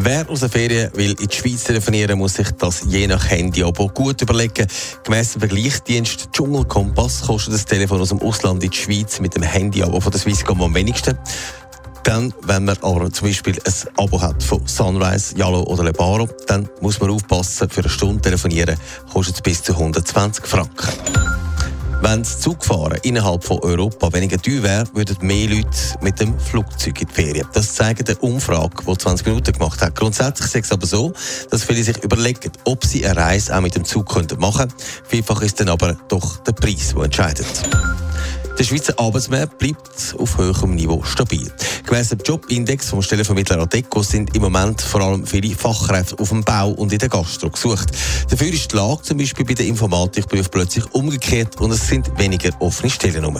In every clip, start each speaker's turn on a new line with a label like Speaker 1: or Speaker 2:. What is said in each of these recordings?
Speaker 1: Wer aus der Ferien will in die Schweiz telefonieren, muss sich das je nach Handy-Abo gut überlegen. Gemäss dem Vergleichsdienst Dschungelkompass kostet das Telefon aus dem Ausland in die Schweiz mit dem Handy-Abo von der Swisscom am wenigsten. Dann, wenn man aber zum Beispiel ein Abo hat von Sunrise, Yalo oder Lebaro, dann muss man aufpassen, für eine Stunde telefonieren kostet es bis zu 120 Franken. Wenn das Zugfahren innerhalb von Europa weniger teuer wäre, würden mehr Leute mit dem Flugzeug in die Ferien. Das zeigt eine Umfrage, die 20 Minuten gemacht hat. Grundsätzlich ist es aber so, dass viele sich überlegen, ob sie eine Reise auch mit dem Zug machen könnten. Vielfach ist dann aber doch der Preis, der entscheidet. Der Schweizer Arbeitsmarkt bleibt auf hohem Niveau stabil. Gemäss dem Jobindex vom Stellenvermittler Adeco sind im Moment vor allem viele Fachkräfte auf dem Bau und in der Gastro gesucht. Dafür ist die Lage zum Beispiel bei den Informatikberufen plötzlich umgekehrt und es sind weniger offene Stellen rum.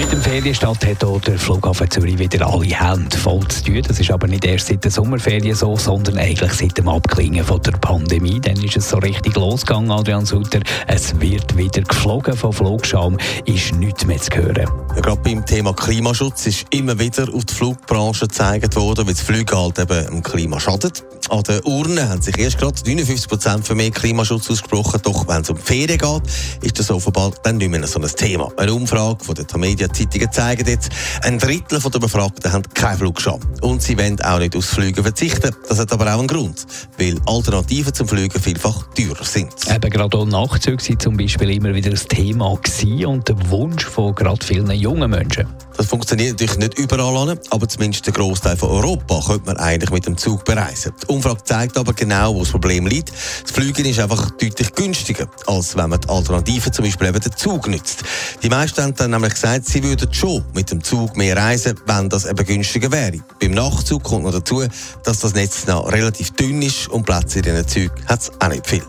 Speaker 2: Mit dem Ferienstart hat auch der Flughafen Zürich wieder alle Hände voll zu tun. Das ist aber nicht erst seit der Sommerferien so, sondern eigentlich seit dem Abklingen von der Pandemie. Dann ist es so richtig losgegangen, Adrian Sutter. Es wird wieder geflogen. Von Flugscham ist nichts mehr zu hören.
Speaker 1: Ja, gerade beim Thema Klimaschutz ist immer wieder auf die Flugbranche gezeigt worden, weil das Fliegen halt eben dem Klima schadet. An den Urnen haben sich erst gerade 59 Prozent für mehr Klimaschutz ausgesprochen. Doch wenn es um die Ferien geht, ist das offenbar dann nicht mehr so ein Thema. Eine Umfrage von den Tamedia Zeitungen zeigt jetzt, ein Drittel der Befragten haben keinen Flugscham. Und sie wollen auch nicht aufs Fliegen verzichten. Das hat aber auch einen Grund, weil Alternativen zum Fliegen vielfach teurer sind.
Speaker 2: Eben gerade auch Nachtzüge sind zum Beispiel immer wieder ein Thema und der Wunsch von gerade vielen jungen Menschen.
Speaker 1: Das funktioniert natürlich nicht überall an, aber zumindest der Großteil von Europa könnte man eigentlich mit dem Zug bereisen. Die Umfrage zeigt aber genau, wo das Problem liegt. Das Fliegen ist einfach deutlich günstiger, als wenn man die Alternative zum Beispiel eben den Zug nützt. Die meisten haben dann nämlich gesagt, sie würden schon mit dem Zug mehr reisen, wenn das eben günstiger wäre. Beim Nachtzug kommt noch dazu, dass das Netz noch relativ dünn ist und Plätze in diesen Zügen hat es auch nicht viel.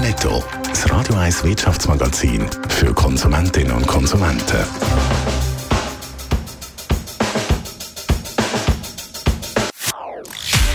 Speaker 3: Netto, das Radio 1 Wirtschaftsmagazin für Konsumentinnen und Konsumenten.